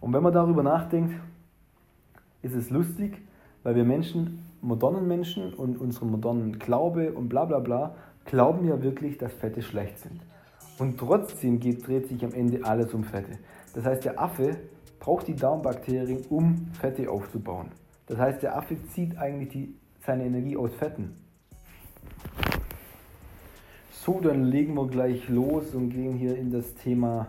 Und wenn man darüber nachdenkt, ist es lustig, weil wir Menschen, modernen Menschen und unseren modernen Glaube und bla bla bla, glauben ja wirklich, dass Fette schlecht sind. Und trotzdem geht, dreht sich am Ende alles um Fette. Das heißt, der Affe braucht die Darmbakterien, um Fette aufzubauen. Das heißt, der Affe zieht eigentlich die, seine Energie aus Fetten. So, dann legen wir gleich los und gehen hier in das Thema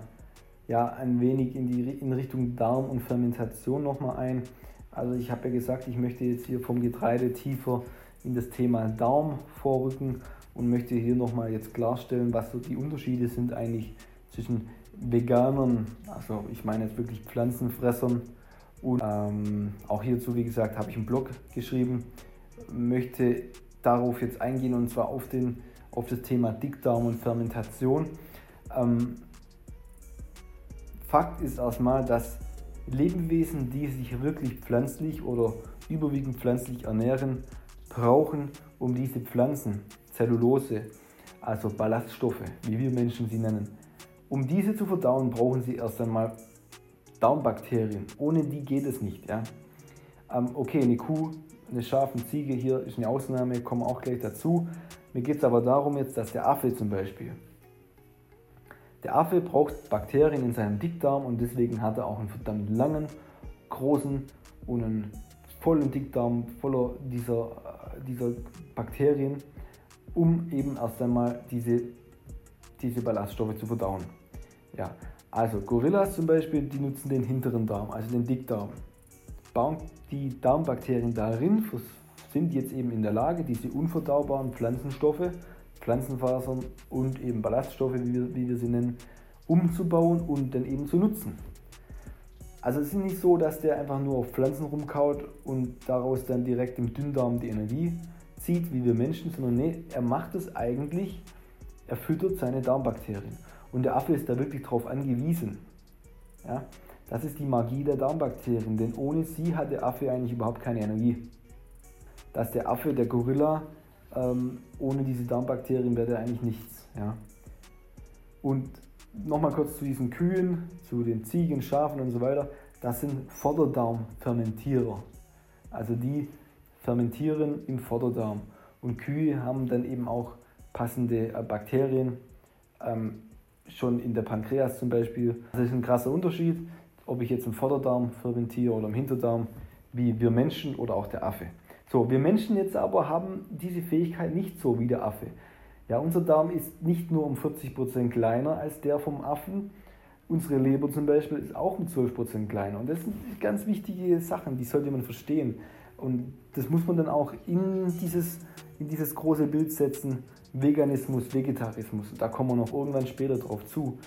ja ein wenig in, die, in Richtung Darm und Fermentation nochmal ein. Also ich habe ja gesagt, ich möchte jetzt hier vom Getreide tiefer in das Thema Darm vorrücken und möchte hier nochmal jetzt klarstellen, was so die Unterschiede sind eigentlich zwischen Veganern, also ich meine jetzt wirklich Pflanzenfressern und ähm, auch hierzu, wie gesagt, habe ich einen Blog geschrieben, möchte darauf jetzt eingehen und zwar auf, den, auf das Thema Dickdarm und Fermentation. Ähm, Fakt ist erstmal, dass Lebewesen, die sich wirklich pflanzlich oder überwiegend pflanzlich ernähren, brauchen, um diese Pflanzen, Zellulose, also Ballaststoffe, wie wir Menschen sie nennen, um diese zu verdauen, brauchen sie erst einmal Darmbakterien. Ohne die geht es nicht. Ja? Ähm, okay, eine Kuh, eine Schaf, eine Ziege hier ist eine Ausnahme, kommen auch gleich dazu. Mir geht es aber darum jetzt, dass der Affe zum Beispiel, der Affe braucht Bakterien in seinem Dickdarm und deswegen hat er auch einen verdammt langen, großen und einen vollen Dickdarm voller dieser, äh, dieser Bakterien, um eben erst einmal diese, diese Ballaststoffe zu verdauen. Ja, also Gorillas zum Beispiel, die nutzen den hinteren Darm, also den Dickdarm. Die Darmbakterien darin sind jetzt eben in der Lage, diese unverdaubaren Pflanzenstoffe Pflanzenfasern und eben Ballaststoffe, wie wir, wie wir sie nennen, umzubauen und dann eben zu nutzen. Also es ist nicht so, dass der einfach nur auf Pflanzen rumkaut und daraus dann direkt im Dünndarm die Energie zieht, wie wir Menschen, sondern nee, er macht es eigentlich, er füttert seine Darmbakterien. Und der Affe ist da wirklich drauf angewiesen. Ja? Das ist die Magie der Darmbakterien, denn ohne sie hat der Affe eigentlich überhaupt keine Energie. Dass der Affe, der Gorilla, ähm, ohne diese Darmbakterien wäre der eigentlich nichts. Ja. Und nochmal kurz zu diesen Kühen, zu den Ziegen, Schafen und so weiter. Das sind Vorderdarmfermentierer. Also die fermentieren im Vorderdarm. Und Kühe haben dann eben auch passende äh, Bakterien, ähm, schon in der Pankreas zum Beispiel. Das ist ein krasser Unterschied, ob ich jetzt im Vorderdarm fermentiere oder im Hinterdarm, wie wir Menschen oder auch der Affe. So, wir Menschen jetzt aber haben diese Fähigkeit nicht so wie der Affe. Ja, unser Darm ist nicht nur um 40% kleiner als der vom Affen. Unsere Leber zum Beispiel ist auch um 12% kleiner. Und das sind ganz wichtige Sachen, die sollte man verstehen. Und das muss man dann auch in dieses, in dieses große Bild setzen, Veganismus, Vegetarismus. Da kommen wir noch irgendwann später drauf zu.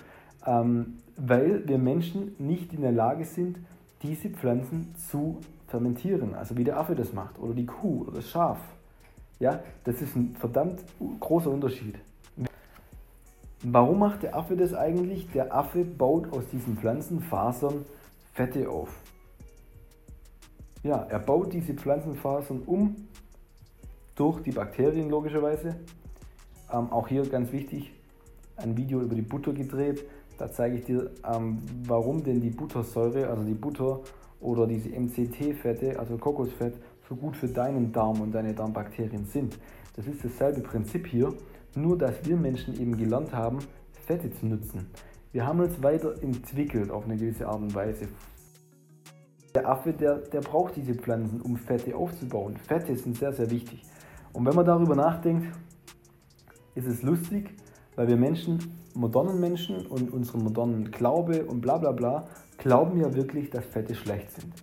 Ähm, weil wir Menschen nicht in der Lage sind, diese Pflanzen zu fermentieren, also wie der Affe das macht oder die Kuh oder das Schaf. Ja, das ist ein verdammt großer Unterschied. Warum macht der Affe das eigentlich? Der Affe baut aus diesen Pflanzenfasern Fette auf. Ja, er baut diese Pflanzenfasern um durch die Bakterien logischerweise. Ähm, auch hier ganz wichtig, ein Video über die Butter gedreht. Da zeige ich dir, ähm, warum denn die Buttersäure, also die Butter oder diese MCT-Fette, also Kokosfett, so gut für deinen Darm und deine Darmbakterien sind. Das ist dasselbe Prinzip hier, nur dass wir Menschen eben gelernt haben, Fette zu nutzen. Wir haben uns weiterentwickelt auf eine gewisse Art und Weise. Der Affe, der, der braucht diese Pflanzen, um Fette aufzubauen. Fette sind sehr, sehr wichtig. Und wenn man darüber nachdenkt, ist es lustig, weil wir Menschen, modernen Menschen und unseren modernen Glaube und bla bla bla glauben ja wirklich, dass Fette schlecht sind.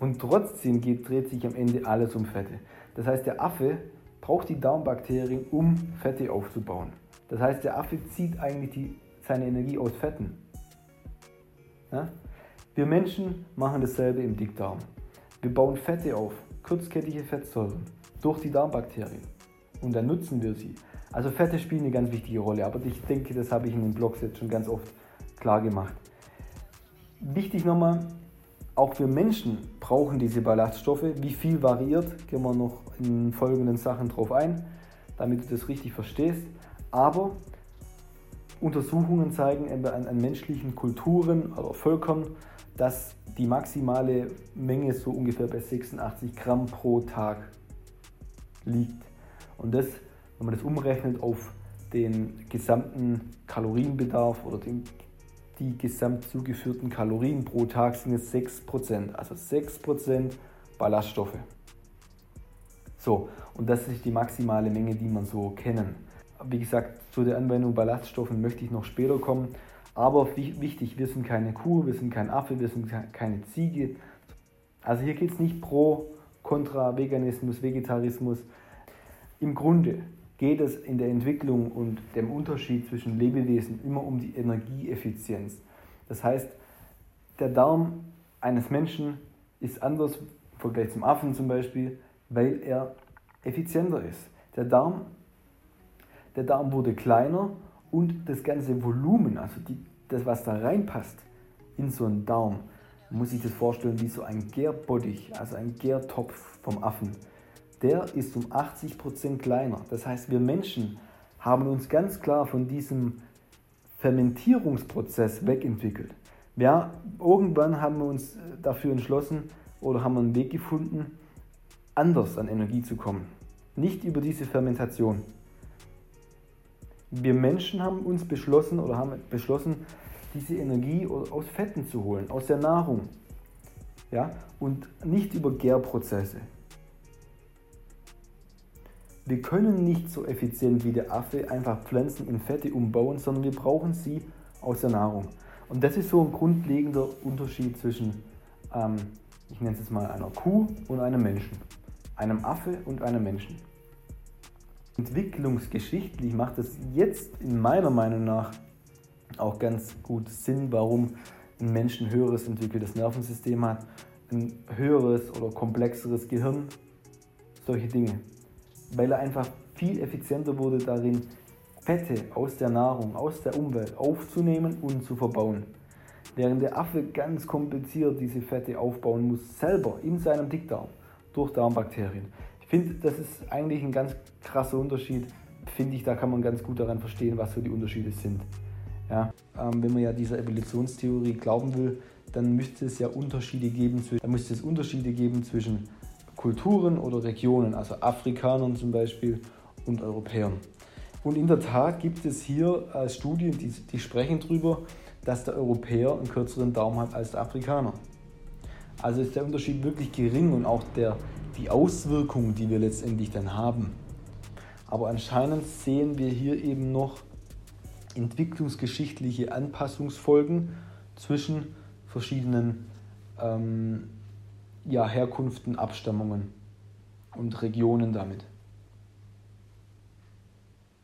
Und trotzdem geht, dreht sich am Ende alles um Fette. Das heißt, der Affe braucht die Darmbakterien, um Fette aufzubauen. Das heißt, der Affe zieht eigentlich die, seine Energie aus Fetten. Ja? Wir Menschen machen dasselbe im Dickdarm. Wir bauen Fette auf, kurzkettige Fettsäuren, durch die Darmbakterien. Und dann nutzen wir sie. Also Fette spielen eine ganz wichtige Rolle, aber ich denke, das habe ich in den Blogs jetzt schon ganz oft klar gemacht. Wichtig nochmal, auch wir Menschen brauchen diese Ballaststoffe. Wie viel variiert, gehen wir noch in folgenden Sachen drauf ein, damit du das richtig verstehst. Aber Untersuchungen zeigen an, an menschlichen Kulturen oder Völkern, dass die maximale Menge so ungefähr bei 86 Gramm pro Tag liegt. Und das, wenn man das umrechnet auf den gesamten Kalorienbedarf oder den, die gesamt zugeführten Kalorien pro Tag sind es 6%. Also 6% Ballaststoffe. So, und das ist die maximale Menge, die man so kennen. Wie gesagt, zu der Anwendung Ballaststoffen möchte ich noch später kommen. Aber wichtig, wir sind keine Kuh, wir sind kein Affe, wir sind keine Ziege. Also hier geht es nicht pro, kontra Veganismus, Vegetarismus. Im Grunde geht es in der Entwicklung und dem Unterschied zwischen Lebewesen immer um die Energieeffizienz. Das heißt, der Darm eines Menschen ist anders im Vergleich zum Affen zum Beispiel, weil er effizienter ist. Der Darm, der Darm wurde kleiner und das ganze Volumen, also die, das, was da reinpasst in so einen Darm, muss sich das vorstellen wie so ein Gärbottich, also ein Gärtopf vom Affen. Der ist um 80% kleiner. Das heißt, wir Menschen haben uns ganz klar von diesem Fermentierungsprozess wegentwickelt. Ja, irgendwann haben wir uns dafür entschlossen oder haben einen Weg gefunden, anders an Energie zu kommen. Nicht über diese Fermentation. Wir Menschen haben uns beschlossen oder haben beschlossen, diese Energie aus Fetten zu holen, aus der Nahrung. Ja? Und nicht über Gärprozesse. Wir können nicht so effizient wie der Affe einfach Pflanzen in Fette umbauen, sondern wir brauchen sie aus der Nahrung. Und das ist so ein grundlegender Unterschied zwischen, ähm, ich nenne es jetzt mal einer Kuh und einem Menschen. Einem Affe und einem Menschen. Entwicklungsgeschichtlich macht es jetzt in meiner Meinung nach auch ganz gut Sinn, warum ein Mensch ein höheres entwickeltes Nervensystem hat, ein höheres oder komplexeres Gehirn, solche Dinge. Weil er einfach viel effizienter wurde darin, Fette aus der Nahrung, aus der Umwelt aufzunehmen und zu verbauen. Während der Affe ganz kompliziert diese Fette aufbauen muss, selber in seinem Dickdarm durch Darmbakterien finde, das ist eigentlich ein ganz krasser Unterschied. Finde ich, da kann man ganz gut daran verstehen, was so die Unterschiede sind. Ja, ähm, wenn man ja dieser Evolutionstheorie glauben will, dann müsste es ja Unterschiede geben, dann müsste es Unterschiede geben zwischen Kulturen oder Regionen, also Afrikanern zum Beispiel und Europäern. Und in der Tat gibt es hier äh, Studien, die, die sprechen darüber, dass der Europäer einen kürzeren Daumen hat als der Afrikaner. Also ist der Unterschied wirklich gering und auch der, die Auswirkungen, die wir letztendlich dann haben. Aber anscheinend sehen wir hier eben noch entwicklungsgeschichtliche Anpassungsfolgen zwischen verschiedenen ähm, ja, Herkunften, Abstammungen und Regionen damit.